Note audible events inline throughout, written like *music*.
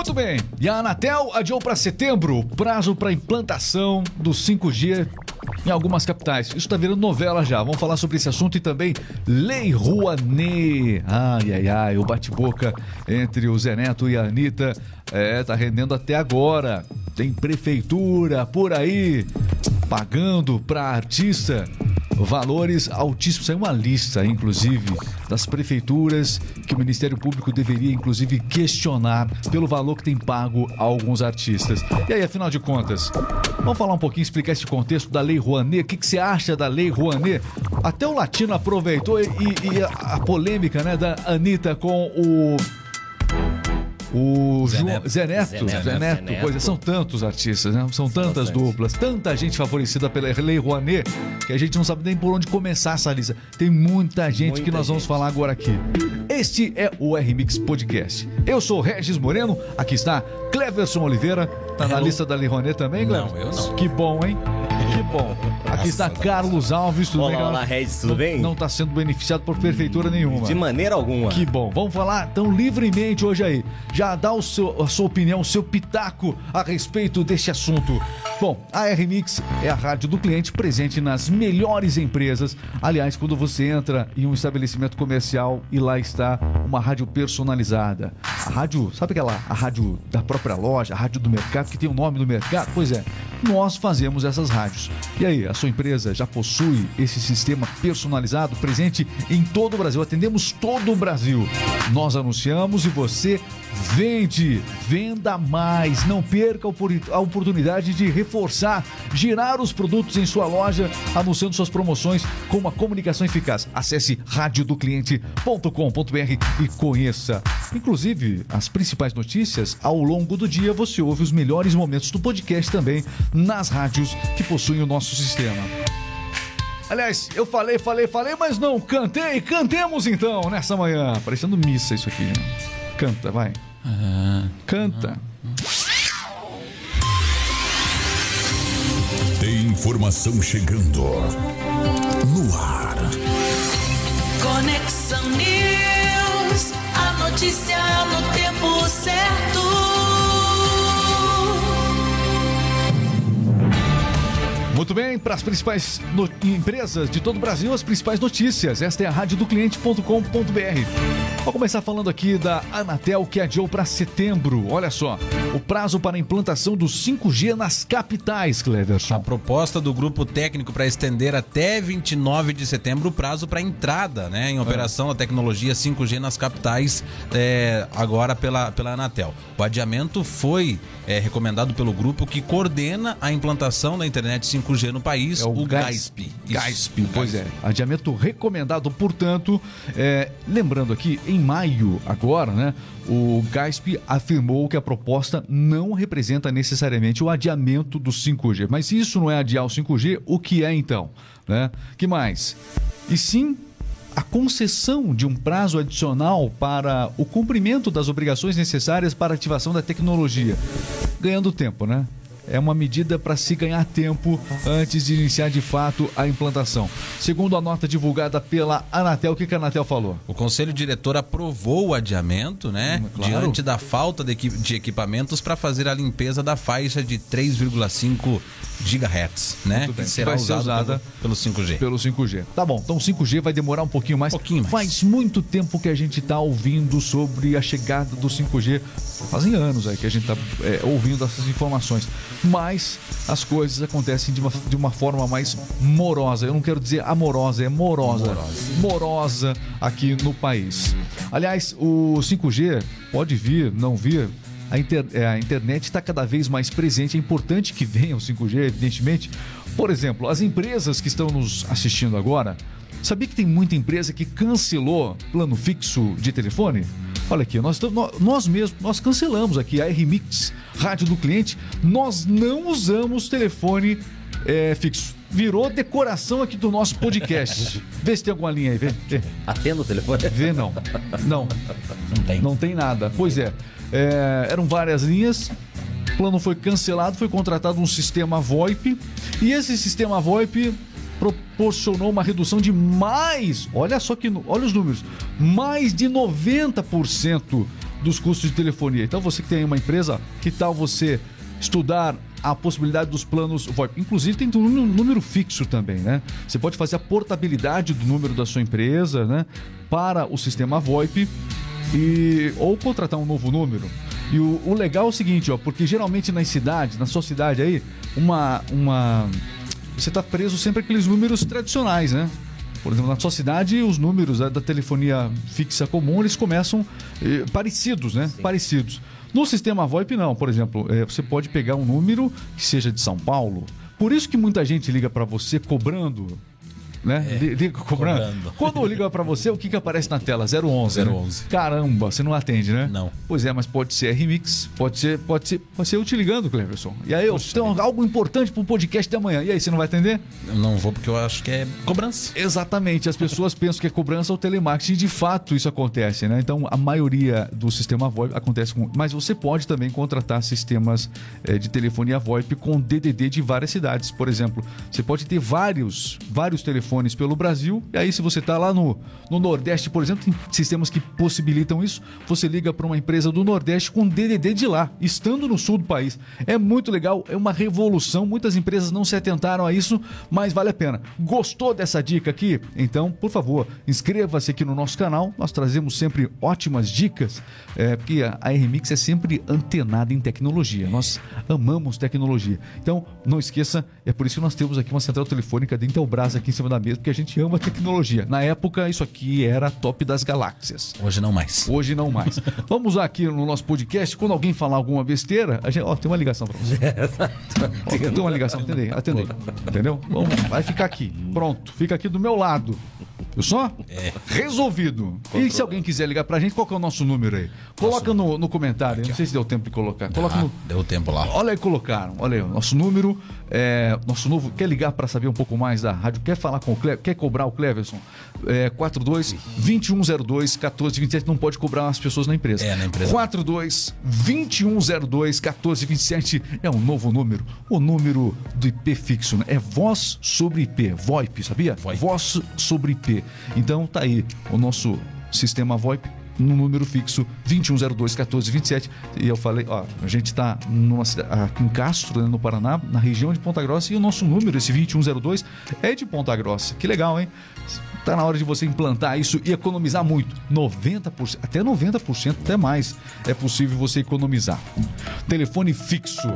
Muito bem. E a Anatel adiou para setembro o prazo para implantação do 5G em algumas capitais. Isso está virando novela já. Vamos falar sobre esse assunto e também Lei Rouanet. Ai, ai, ai. O bate-boca entre o Zé Neto e a Anitta é, tá rendendo até agora. Tem prefeitura por aí pagando para artista valores altíssimos. Saiu uma lista, inclusive, das prefeituras que o Ministério Público deveria, inclusive, questionar pelo valor que tem pago a alguns artistas. E aí, afinal de contas, vamos falar um pouquinho, explicar esse contexto da Lei Rouanet. O que, que você acha da Lei Rouanet? Até o Latino aproveitou e, e a, polêmica né, da Anitta com o o Zé Neto. Zé Neto, Zé Neto, Zé Neto, Zé Neto. Pois é, são tantos artistas, né? São tantas duplas, tanta gente favorecida pela Lei Rouanet que a gente não sabe nem por onde começar essa lista. Tem muita gente muita que nós gente. vamos falar agora aqui. Este é o R-Mix Podcast. Eu sou Regis Moreno, aqui está Cleverson Oliveira. Tá na lista da Lei Rouanet também, Cleverson? Não, eu não. Que bom, hein? Que bom. Aqui está Carlos Alves, tudo olá, bem? Olá, Regis, tudo bem? Não está sendo beneficiado por prefeitura nenhuma. De maneira alguma. Que bom. Vamos falar tão livremente hoje aí. Já dá o seu, a sua opinião, o seu pitaco a respeito deste assunto. Bom, a R-Mix é a rádio do cliente presente nas melhores empresas. Aliás, quando você entra em um estabelecimento comercial e lá está uma rádio personalizada. Rádio, sabe aquela a rádio da própria loja, a rádio do mercado, que tem o nome do mercado? Pois é, nós fazemos essas rádios. E aí, a sua empresa já possui esse sistema personalizado presente em todo o Brasil? Atendemos todo o Brasil. Nós anunciamos e você vende, venda mais. Não perca a oportunidade de reforçar, girar os produtos em sua loja, anunciando suas promoções com uma comunicação eficaz. Acesse radiodocliente.com.br e conheça. Inclusive, as principais notícias ao longo do dia você ouve os melhores momentos do podcast também nas rádios que possuem o nosso sistema. Aliás, eu falei, falei, falei, mas não cantei. Cantemos então nessa manhã. Parecendo missa isso aqui. Né? Canta, vai. Canta. Tem informação chegando no ar. Conexão News, notícia no tempo Muito bem, para as principais empresas de todo o Brasil, as principais notícias. Esta é a rádio do cliente.com.br. Vou começar falando aqui da Anatel que adiou para setembro. Olha só, o prazo para a implantação do 5G nas capitais, Cleverson. A proposta do grupo técnico para estender até 29 de setembro o prazo para entrada né, em operação é. da tecnologia 5G nas capitais, é, agora pela, pela Anatel. O adiamento foi é, recomendado pelo grupo que coordena a implantação da internet 5G no país, é o, o GASP. GASP, pois é. Adiamento recomendado, portanto, é, lembrando aqui, em maio agora, né, o GASP afirmou que a proposta não representa necessariamente o adiamento do 5G. Mas se isso não é adiar o 5G, o que é então? Né? que mais? E sim a concessão de um prazo adicional para o cumprimento das obrigações necessárias para a ativação da tecnologia. Ganhando tempo, né? É uma medida para se ganhar tempo antes de iniciar de fato a implantação. Segundo a nota divulgada pela Anatel, o que, que a Anatel falou? O conselho diretor aprovou o adiamento, né? Hum, claro. Diante da falta de, equipamentos para fazer a limpeza da faixa de 3,5 gigahertz, né? Que será que usada pelo, pelo 5G. Pelo 5G. Tá bom, então 5G vai demorar um pouquinho mais. Um pouquinho mais. Faz muito tempo que a gente está ouvindo sobre a chegada do 5G. Fazem anos aí que a gente está é, ouvindo essas informações mas as coisas acontecem de uma, de uma forma mais morosa. Eu não quero dizer amorosa, é morosa. Morosa, morosa aqui no país. Aliás, o 5G pode vir, não vir. A, inter, é, a internet está cada vez mais presente. É importante que venha o 5G, evidentemente. Por exemplo, as empresas que estão nos assistindo agora, sabia que tem muita empresa que cancelou plano fixo de telefone? Olha aqui, nós, nós mesmos, nós cancelamos aqui a RMix, rádio do cliente, nós não usamos telefone é, fixo. Virou decoração aqui do nosso podcast. *laughs* vê se tem alguma linha aí, vê. vê. Atendo o telefone? Vê não. Não. Não tem. Não tem nada. Pois é, é eram várias linhas, o plano foi cancelado, foi contratado um sistema VoIP, e esse sistema VoIP proporcionou uma redução de mais, olha só que, olha os números, mais de 90% dos custos de telefonia. Então, você que tem uma empresa, que tal você estudar a possibilidade dos planos VoIP? Inclusive, tem um nú- número fixo também, né? Você pode fazer a portabilidade do número da sua empresa, né? Para o sistema VoIP e ou contratar um novo número. E o, o legal é o seguinte, ó, porque geralmente nas cidades, na sua cidade aí, uma uma você está preso sempre àqueles números tradicionais, né? Por exemplo, na sua cidade, os números né, da telefonia fixa comum, eles começam eh, parecidos, né? Parecidos. No sistema VoIP, não. Por exemplo, eh, você pode pegar um número que seja de São Paulo. Por isso que muita gente liga para você cobrando, né? Li- Liga cobrando. cobrando. Quando liga para você, o que, que aparece na tela? 011. né? 011. Caramba, você não atende, né? Não. Pois é, mas pode ser remix, pode ser, pode ser, pode ser eu te ligando, Cleverson. E aí, eu tenho algo importante pro podcast da manhã. E aí, você não vai atender? Eu não vou porque eu acho que é cobrança. Exatamente, as pessoas *laughs* pensam que é cobrança ou telemarketing, de fato isso acontece, né? Então a maioria do sistema VoIP acontece com. Mas você pode também contratar sistemas eh, de telefonia VoIP com DDD de várias cidades. Por exemplo, você pode ter vários, vários telefones pelo Brasil, e aí se você está lá no, no Nordeste, por exemplo, tem sistemas que possibilitam isso. Você liga para uma empresa do Nordeste com DDD de lá, estando no sul do país. É muito legal, é uma revolução. Muitas empresas não se atentaram a isso, mas vale a pena. Gostou dessa dica aqui? Então, por favor, inscreva-se aqui no nosso canal. Nós trazemos sempre ótimas dicas, é, porque a a RMix é sempre antenada em tecnologia. Nós amamos tecnologia. Então, não esqueça, é por isso que nós temos aqui uma central telefônica da Intelbras aqui em cima da mesa, porque a gente ama tecnologia. Na época, isso aqui era top das galáxias. Hoje não mais. Hoje não mais. *laughs* Vamos aqui no nosso podcast. Quando alguém falar alguma besteira, a gente. Ó, tem uma ligação pra você. *laughs* Ó, tem uma ligação, atendei, atendei. Entendeu? Vamos, vai ficar aqui. Pronto, fica aqui do meu lado. Viu só? É. Resolvido. E se alguém quiser ligar pra gente, qual que é o nosso número aí? Coloca no, no comentário. não sei se deu tempo de colocar. Coloca Ah, no. deu tempo lá. Olha aí, colocaram. Olha aí, o nosso número. É, nosso novo. Quer ligar para saber um pouco mais da rádio? Quer falar com o Cleverson? Quer cobrar o Cleverson? É, 42 2102 1427. Não pode cobrar as pessoas na empresa. É, na empresa. 42 2102 1427 é um novo número. O número do IP fixo. Né? É voz sobre IP. VoIP, sabia? VoIP. Voz sobre IP. Então tá aí o nosso sistema VoIP no número fixo 2102 1427. E eu falei, ó, a gente está aqui em Castro, né, no Paraná, na região de Ponta Grossa, e o nosso número, esse 2102, é de Ponta Grossa. Que legal, hein? Tá na hora de você implantar isso e economizar muito. 90%, até 90%, até mais, é possível você economizar. Telefone fixo.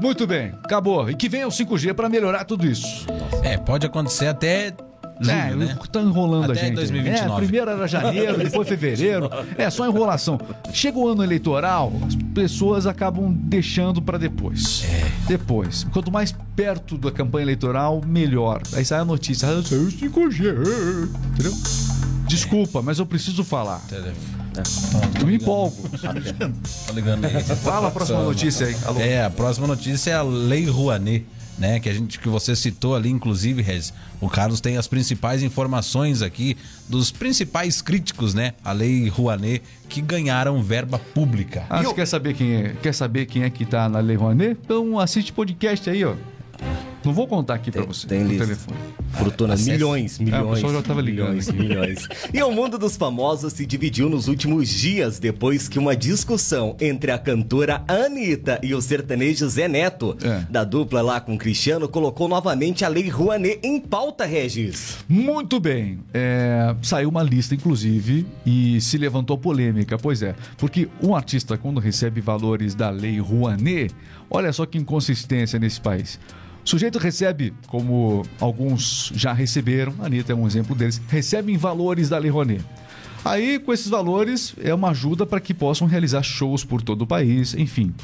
Muito bem, acabou. E que venha o 5G para melhorar tudo isso. É, pode acontecer até julho, é, né? tá enrolando Até a gente. 2029. É, primeiro era janeiro, depois fevereiro. *laughs* É só enrolação. Chega o ano eleitoral, as pessoas acabam deixando para depois. É. Depois. Quanto mais perto da campanha eleitoral, melhor. Aí sai a notícia. Ah, saiu o 5G. Entendeu? Desculpa, mas eu preciso falar. Eu me empolgo. Tô ligando aí. Fala a próxima notícia aí. Alô. É, a próxima notícia é a Lei Rouanet, né? Que a gente que você citou ali, inclusive, Rez. O Carlos tem as principais informações aqui dos principais críticos, né? A Lei Rouanet que ganharam verba pública. Ah, você quer saber quem é? Quer saber quem é que tá na Lei Rouanet? Então assiste podcast aí, ó. Não vou contar aqui pra Tem- você. tem lista. telefone. Fortuna, Acesse. milhões, o milhões. pessoal já tava ligando milhões, milhões. E o mundo dos famosos se dividiu nos últimos dias depois que uma discussão entre a cantora Anitta e o sertanejo Zé Neto, É. da dupla lá com o Cristiano, colocou novamente a Lei Rouanet em pauta, Regis. Muito bem. É, saiu uma lista, inclusive, e se levantou polêmica. Pois é, porque um artista, quando recebe valores da Lei Rouanet, olha só que inconsistência nesse país. O sujeito recebe, como alguns já receberam, a Anitta é um exemplo deles, recebem valores da Lei. Aí, com esses valores, é uma ajuda para que possam realizar shows por todo o país, enfim,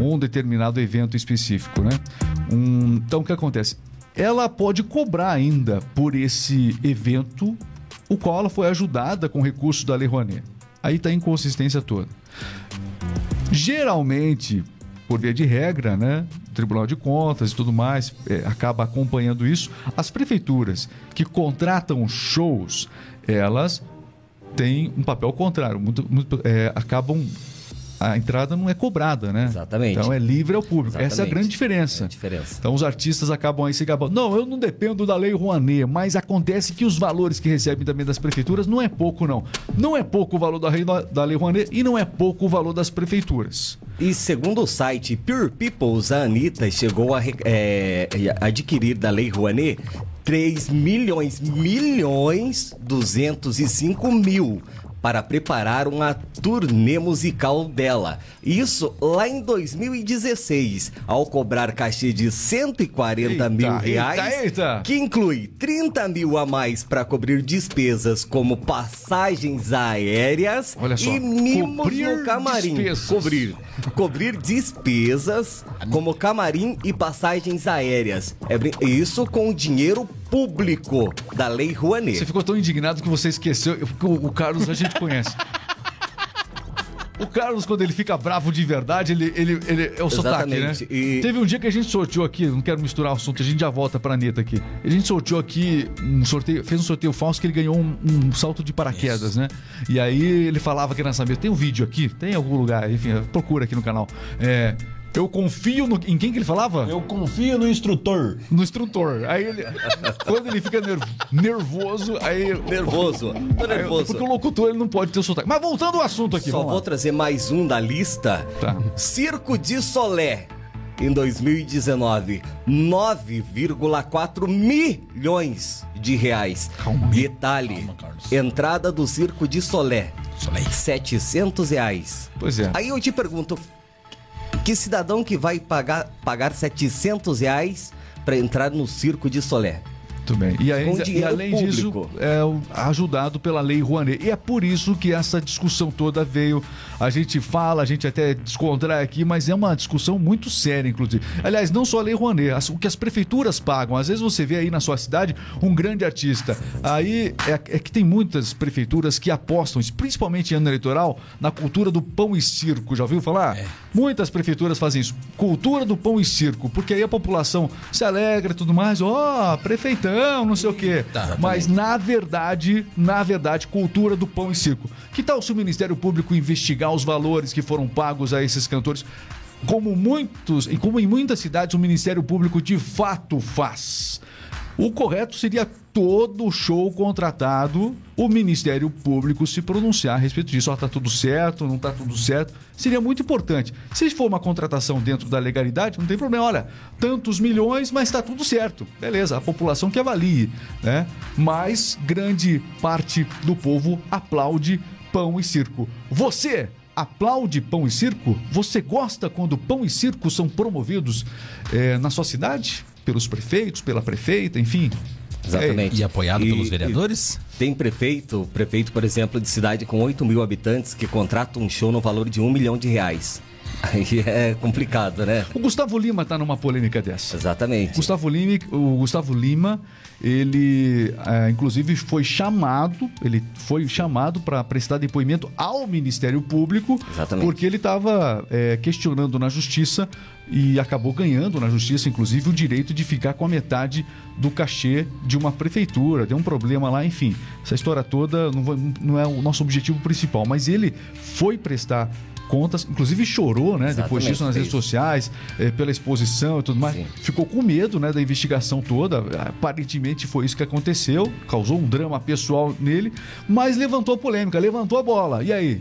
um determinado evento específico, né? Um, então, o que acontece? Ela pode cobrar ainda por esse evento, o qual ela foi ajudada com recursos da Lei Rouanet. Aí está a inconsistência toda. Geralmente, por via de regra, né, Tribunal de Contas e tudo mais é, acaba acompanhando isso. As prefeituras que contratam shows, elas têm um papel contrário, muito- muito- é, acabam a entrada não é cobrada, né? Exatamente. Então é livre ao público. Essa é a Exatamente. grande diferença. É a diferença. Então os artistas acabam aí se gabando. Não, eu não dependo da lei Rouanet, mas acontece que os valores que recebem também das prefeituras não é pouco, não. Não é pouco o valor da, lei- da lei Rouanet e não é pouco o valor das prefeituras. E segundo o site Pure Peoples, a Anitta chegou a é, adquirir da Lei Rouanet 3 milhões, milhões 205 mil para preparar uma turnê musical dela. Isso lá em 2016, ao cobrar cachê de 140 Eita, mil eita, reais, eita. que inclui 30 mil a mais para cobrir despesas como passagens aéreas só, e mimos no camarim. despesas. Cobrir. Cobrir despesas como camarim e passagens aéreas. É isso com dinheiro público da Lei Rouanet. Você ficou tão indignado que você esqueceu. O, o Carlos a gente conhece. O Carlos, quando ele fica bravo de verdade, ele, ele, ele é o sotaque, né? Exatamente. E- Teve um dia que a gente sorteou aqui, não quero misturar o assunto, a gente já volta pra Anitta aqui. A gente sorteou aqui um sorteio, fez um sorteio falso que ele ganhou um, um salto de paraquedas, né? E aí ele falava que nessa mesa, tem um vídeo aqui, tem em algum lugar, enfim, procura aqui no canal. É. Eu confio no. Em quem que ele falava? Eu confio no instrutor. No instrutor. Aí ele. *laughs* quando ele fica nerv- nervoso, aí. Nervoso. Tô aí- nervoso. Porque o locutor ele não pode ter o sotaque. Mas voltando ao assunto aqui, Só vou lá. trazer mais um da lista. Tá. Circo de Solé. Em 2019, 9,4 milhões de reais. Calma. Detalhe: Calma, entrada do Circo de Solé, Soleil. 700 reais. Pois é. Aí eu te pergunto: que cidadão que vai pagar, pagar 700 reais para entrar no Circo de Solé? Muito bem. E, aí- e além disso, público. é o- ajudado pela Lei Rouanet. E é por isso que essa discussão toda veio. A gente fala, a gente até descontrai aqui, mas é uma discussão muito séria, inclusive. Aliás, não só a Lei Rouanet, as- o que as prefeituras pagam. Às vezes você vê aí na sua cidade um grande artista. Aí é, é que tem muitas prefeituras que apostam, principalmente em ano eleitoral, na cultura do pão e circo. Já ouviu falar? É. Muitas prefeituras fazem isso. Cultura do pão e circo, porque aí a população se alegra e tudo mais. Ó, prefeitão, não sei o quê. Tá, Mas na verdade, na verdade, cultura do pão e circo. Que tal se o Ministério Público investigar os valores que foram pagos a esses cantores? Como muitos, e como em muitas cidades o Ministério Público de fato faz. O correto seria todo show contratado, o Ministério Público se pronunciar a respeito disso. Ó, tá tudo certo, não tá tudo certo. Seria muito importante. Se for uma contratação dentro da legalidade, não tem problema. Olha, tantos milhões, mas tá tudo certo. Beleza, a população que avalie, né? Mas grande parte do povo aplaude pão e circo. Você aplaude pão e circo? Você gosta quando pão e circo são promovidos eh, na sua cidade? Pelos prefeitos, pela prefeita, enfim? Exatamente. E apoiado E- pelos vereadores? Tem prefeito, prefeito, por exemplo, de cidade com 8 mil habitantes que contrata um show no valor de um milhão de reais. Aí é complicado, né? O Gustavo Lima tá numa polêmica dessa. Exatamente. Gustavo Lima, o Gustavo Lima, ele eh, inclusive foi chamado, ele foi chamado para prestar depoimento ao Ministério Público, Exatamente. porque ele estava questionando na Justiça e acabou ganhando na Justiça, inclusive, o direito de ficar com a metade do cachê de uma prefeitura. Deu um problema lá, enfim. Essa história toda não, não é o nosso objetivo principal, mas ele foi prestar contas, inclusive chorou, né? Depois Exatamente, disso nas redes sociais, eh, pela exposição e tudo mais. Sim. Ficou com medo, né, da investigação toda. Aparentemente foi isso que aconteceu, causou um drama pessoal nele, mas levantou a polêmica, levantou a bola. E aí?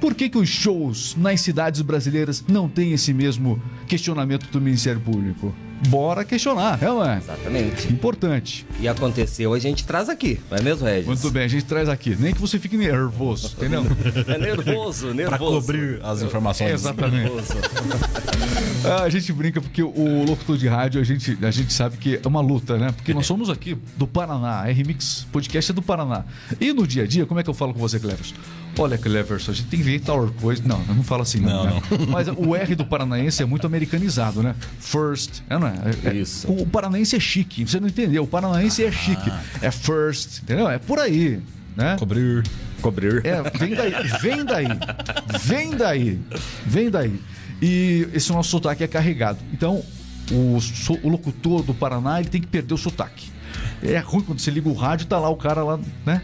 Por que, que os shows nas cidades brasileiras não têm esse mesmo questionamento do Ministério Público? Bora questionar, é, não é? Exatamente. Importante. E aconteceu, a gente traz aqui, não é mesmo, Regis? Muito bem, a gente traz aqui. Nem que você fique nervoso, entendeu? *laughs* É nervoso, nervoso. Para cobrir as informações. Exatamente. Nervoso. *laughs* Ah, a gente brinca porque o locutor de rádio, a gente, a gente sabe que é uma luta, né? Porque nós somos aqui do Paraná, a R-Mix Podcast é do Paraná. E no dia a dia, como é que eu falo com você, Cleverson? Olha, Cleverson, a gente tem que ver tal coisa. Não, eu não falo assim, não. Não, né? *laughs* Mas o R do paranaense é muito americanizado, né? First, é, não é? É- é- Isso. O paranaense é chique, você não entendeu? O paranaense é chique. É first, entendeu? É por aí, né? Cobrir. Cobrir. É, vem daí, vem daí, vem daí, vem daí. E esse nosso sotaque é carregado. Então, o, so- o locutor do Paraná, ele tem que perder o sotaque. É ruim quando você liga o rádio e tá lá o cara lá, né?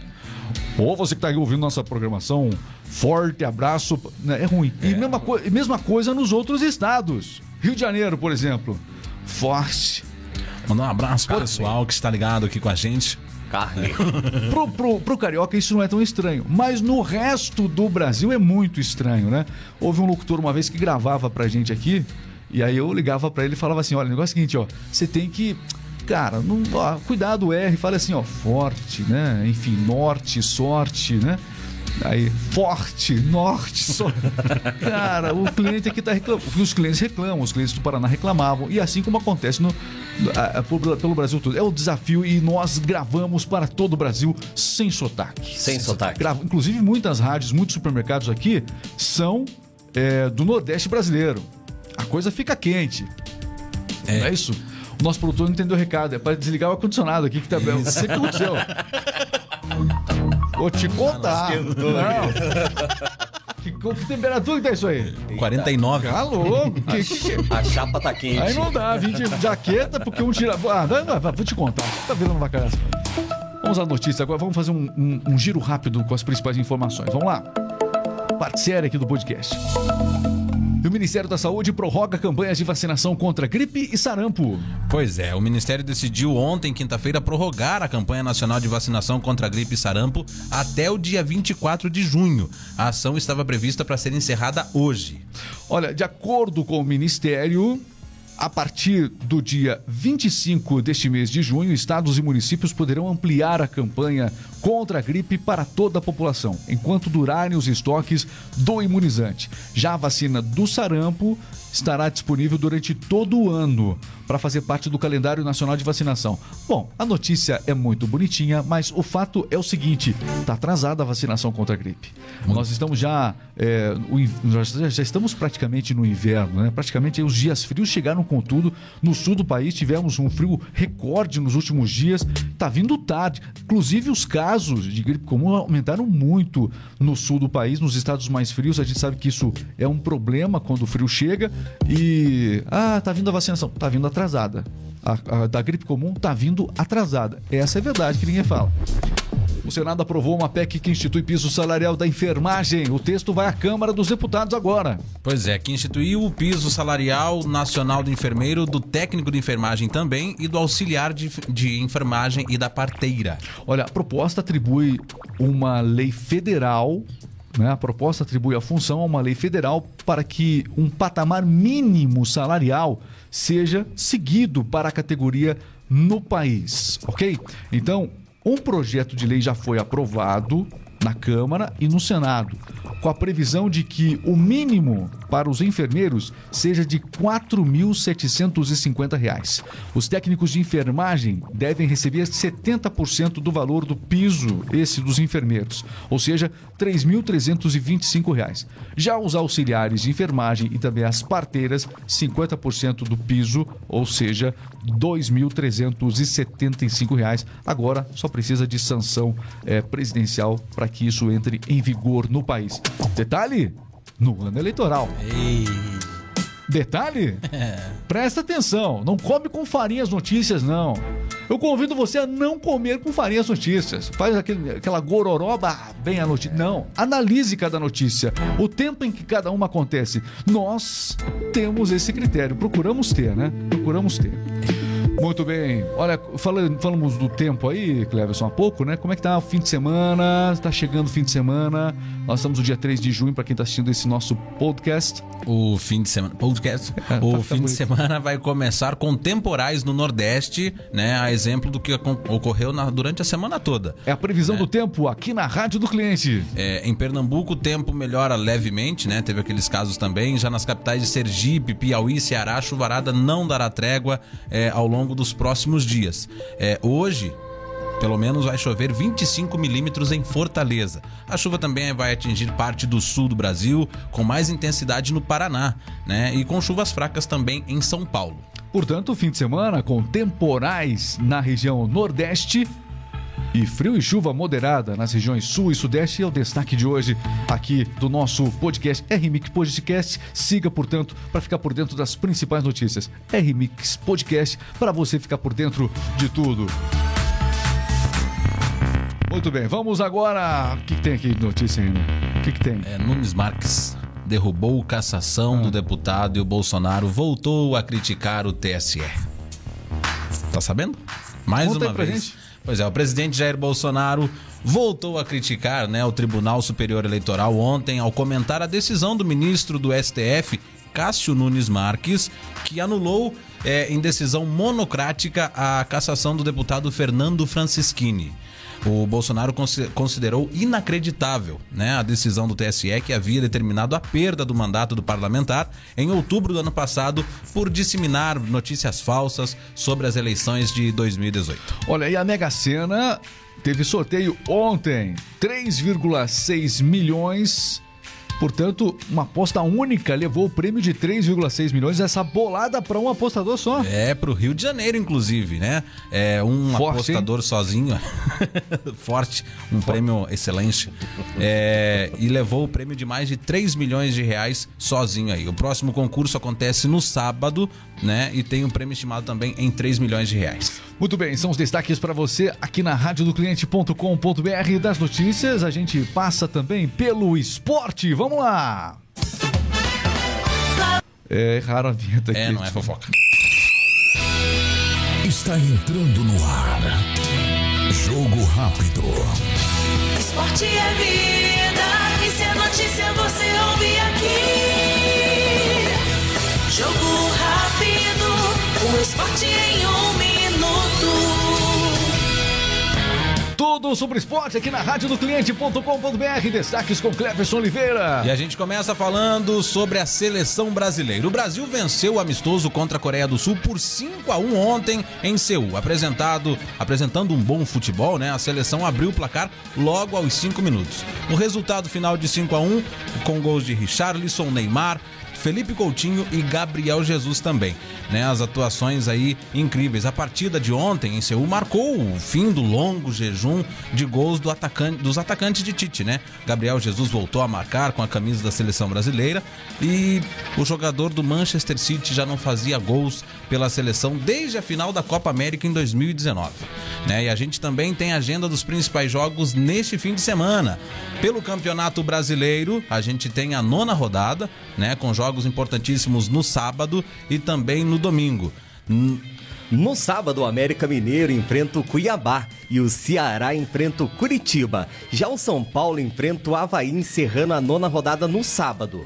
Ou você que está aí ouvindo nossa programação, forte abraço. né, É ruim. E mesma, e mesma coisa nos outros estados. Rio de Janeiro, por exemplo. Forte. Mandar um abraço pro pessoal que está ligado aqui com a gente. Carne. *laughs* Pro, pro, pro carioca isso não é tão estranho, mas no resto do Brasil é muito estranho, né? Houve um locutor uma vez que gravava pra gente aqui, e aí eu ligava pra ele e falava assim: olha, o negócio é o seguinte, ó, você tem que. Cara, não, ó, cuidado R, fala assim, ó, forte, né? Enfim, norte, sorte, né? Aí, forte, norte, sorte. *laughs* Cara, o cliente aqui tá reclamando. Os clientes reclamam, os clientes do Paraná reclamavam. E assim como acontece no, a- a- pelo pelo Brasil todo. É o desafio e nós gravamos para todo o Brasil sem sotaque. Sem sotaque. Grava- Inclusive, muitas rádios, muitos supermercados aqui são é, do Nordeste brasileiro. A coisa fica quente. É. Não é isso? Nosso produtor não entendeu o recado. É para desligar o ar-condicionado aqui que tá. Não sei o que aconteceu. Vou te contar. Não. Que, que temperatura que tá isso aí? 49. Tá louco? Que- que- A chapa tá quente. Aí não dá, 20 de jaqueta, porque um tira. Ah, não, não, vou te contar. Tá virando uma casa. Vamos à notícia agora. Vamos fazer um, um- um giro rápido com as principais informações. Vamos lá. Parte séria aqui do podcast. E o Ministério da Saúde prorroga campanhas de vacinação contra gripe e sarampo. Pois é, o Ministério decidiu ontem, quinta-feira, prorrogar a campanha nacional de vacinação contra a gripe e sarampo até o dia 24 de junho. A ação estava prevista para ser encerrada hoje. Olha, de acordo com o Ministério, a partir do dia 25 deste mês de junho, estados e municípios poderão ampliar a campanha contra a gripe para toda a população, enquanto durarem os estoques do imunizante. Já a vacina do sarampo estará disponível durante todo o ano para fazer parte do calendário nacional de vacinação. Bom, a notícia é muito bonitinha, mas o fato é o seguinte: está atrasada a vacinação contra a gripe. Nós estamos já, é, o in- nós já estamos praticamente no inverno, né? Praticamente os dias frios chegaram com tudo. No sul do país tivemos um frio recorde nos últimos dias. Tá vindo tarde. Inclusive os casos de gripe comum aumentaram muito no sul do país, nos estados mais frios. A gente sabe que isso é um problema quando o frio chega e ah, tá vindo a vacinação, tá vindo atrasada. A, a da gripe comum tá vindo atrasada. Essa é a verdade que ninguém fala. O Senado aprovou uma PEC que institui piso salarial da enfermagem. O texto vai à Câmara dos Deputados agora. Pois é, que instituiu o piso salarial nacional do enfermeiro, do técnico de enfermagem também e do auxiliar de, de enfermagem e da parteira. Olha, a proposta atribui uma lei federal, né? A proposta atribui a função a uma lei federal para que um patamar mínimo salarial seja seguido para a categoria no país, ok? Então, um projeto de lei já foi aprovado na Câmara e no Senado, com a previsão de que o mínimo para os enfermeiros seja de 4.750 reais. Os técnicos de enfermagem devem receber 70% do valor do piso, esse dos enfermeiros, ou seja, 3.325 reais. Já os auxiliares de enfermagem e também as parteiras, 50% do piso, ou seja, 2.375 reais. Agora só precisa de sanção eh, presidencial para que isso entre em vigor no país. Detalhe: no ano eleitoral. Detalhe? *laughs* Presta atenção, não come com farinha as notícias, não. Eu convido você a não comer com farinha as notícias. Faz aquele, aquela gororoba, ah, vem a notícia. Não, analise cada notícia, o tempo em que cada uma acontece. Nós temos esse critério, procuramos ter, né? Procuramos ter. Muito bem. Olha, fala- falamos do tempo aí, Cleverson, há pouco, né? Como é que tá o fim de semana? Tá chegando o fim de semana. Nós estamos no dia 3 de junho, para quem tá assistindo esse nosso podcast. O fim de semana. Podcast. É, *laughs* tá- o tá fim de semana vai começar com temporais no Nordeste, né? A exemplo do que ocorreu na- durante a semana toda. É a previsão do tempo aqui na Rádio do Cliente. É, em Pernambuco, o tempo melhora levemente, né? Teve aqueles casos também. Já nas capitais de Sergipe, Piauí, Ceará, chuvarada não dará trégua é, ao longo dos próximos dias. É, hoje, pelo menos, vai chover 25 milímetros em Fortaleza. A chuva também vai atingir parte do sul do Brasil, com mais intensidade no Paraná, né? E com chuvas fracas também em São Paulo. Portanto, fim de semana com temporais na região Nordeste e frio e chuva moderada nas regiões Sul e Sudeste é o destaque de hoje aqui do nosso podcast RMix Podcast. Siga, portanto, para ficar por dentro das principais notícias. RMix Podcast para você ficar por dentro de tudo. Muito bem, vamos agora. O que, que tem aqui de notícia ainda? O que, que tem? É, Nunes Marques derrubou cassação do deputado e o Bolsonaro voltou a criticar o TSE. Tá sabendo? Mais Conta uma vez. Pois é, o presidente Jair Bolsonaro voltou a criticar né, o Tribunal Superior Eleitoral ontem ao comentar a decisão do ministro do STF, Cássio Nunes Marques, que anulou é, em decisão monocrática a cassação do deputado Fernando Francischini. O Bolsonaro consi- considerou inacreditável né, a decisão do TSE que havia determinado a perda do mandato do parlamentar em outubro do ano passado por disseminar notícias falsas sobre as eleições de 2018. Olha, e a Mega Sena teve sorteio ontem. 3,6 milhões. Portanto, uma aposta única levou o prêmio de 3,6 milhões. Essa bolada para um apostador só. É pro Rio de Janeiro, inclusive, né? É um Forte, apostador sozinho. *laughs* Forte, um prêmio excelente. É, e levou o prêmio de mais de 3 milhões de reais sozinho aí. O próximo concurso acontece no sábado, né? E tem um prêmio estimado também em 3 milhões de reais. Muito bem, são os destaques para você aqui na radiodocliente.com.br das notícias. A gente passa também pelo esporte. Vamos lá! É raro a vinheta aqui. É, não é fofoca. Está entrando no ar. Jogo rápido. Esporte é vida, e se é notícia você ouve aqui. Jogo rápido, o esporte em um minuto. Tudo sobre esporte aqui na radiodocliente.com.br. Destaques com Cleverson Oliveira. E a gente começa falando sobre a seleção brasileira. O Brasil venceu o amistoso contra a Coreia do Sul por 5 a 1 ontem em Seul. Apresentado, apresentando um bom futebol, né? A seleção abriu o placar logo aos 5 minutos. O resultado final de 5 a 1 com gols de Richarlison, Neymar, Felipe Coutinho e Gabriel Jesus também. Né, as atuações aí incríveis. A partida de ontem em Seul marcou o fim do longo jejum de gols do atacante, dos atacantes de Tite, né? Gabriel Jesus voltou a marcar com a camisa da seleção brasileira e o jogador do Manchester City já não fazia gols pela seleção desde a final da Copa América em 2019. Né? E a gente também tem a agenda dos principais jogos neste fim de semana. Pelo Campeonato Brasileiro, a gente tem a nona rodada, né, com jogos importantíssimos no sábado e também no domingo. No sábado, o América Mineiro enfrenta o Cuiabá e o Ceará enfrenta o Curitiba. Já o São Paulo enfrenta o Havaí, encerrando a nona rodada no sábado.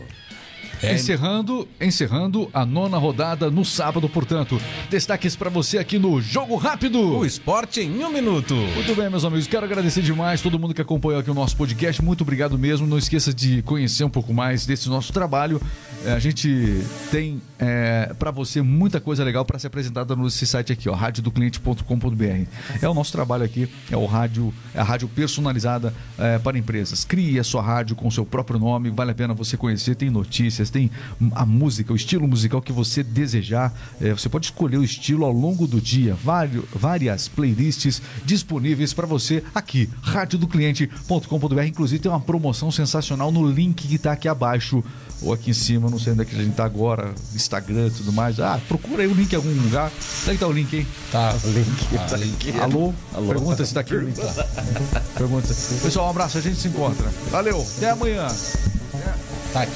É, Encerrando, encerrando a nona rodada no sábado, portanto. Destaques para você aqui no Jogo Rápido. o esporte em um minuto. Muito bem, meus amigos. Quero agradecer demais todo mundo que acompanhou aqui o nosso podcast. Muito obrigado mesmo. Não esqueça de conhecer um pouco mais desse nosso trabalho. É, a gente tem é, para você muita coisa legal para ser apresentada nesse site aqui, ó, radiodocliente.com.br. É o nosso trabalho aqui, é o rádio, é a rádio personalizada é, para empresas. Crie a sua rádio com o seu próprio nome, vale a pena você conhecer. Tem notícias, tem a música, o estilo musical que você desejar. É, você pode escolher o estilo ao longo do dia. Vário- várias playlists disponíveis para você aqui, radiodocliente.com.br. Inclusive tem uma promoção sensacional no link que está aqui abaixo ou aqui em cima, não sei onde é que a gente está agora, Instagram e tudo mais. Ah, procura aí o link em algum lugar. Onde é que tá o link aí? Tá. Alô? Pergunta se tá aqui o link. *laughs* Pergunta. Pessoal, um abraço, a gente se encontra. Valeu, até amanhã. Tá.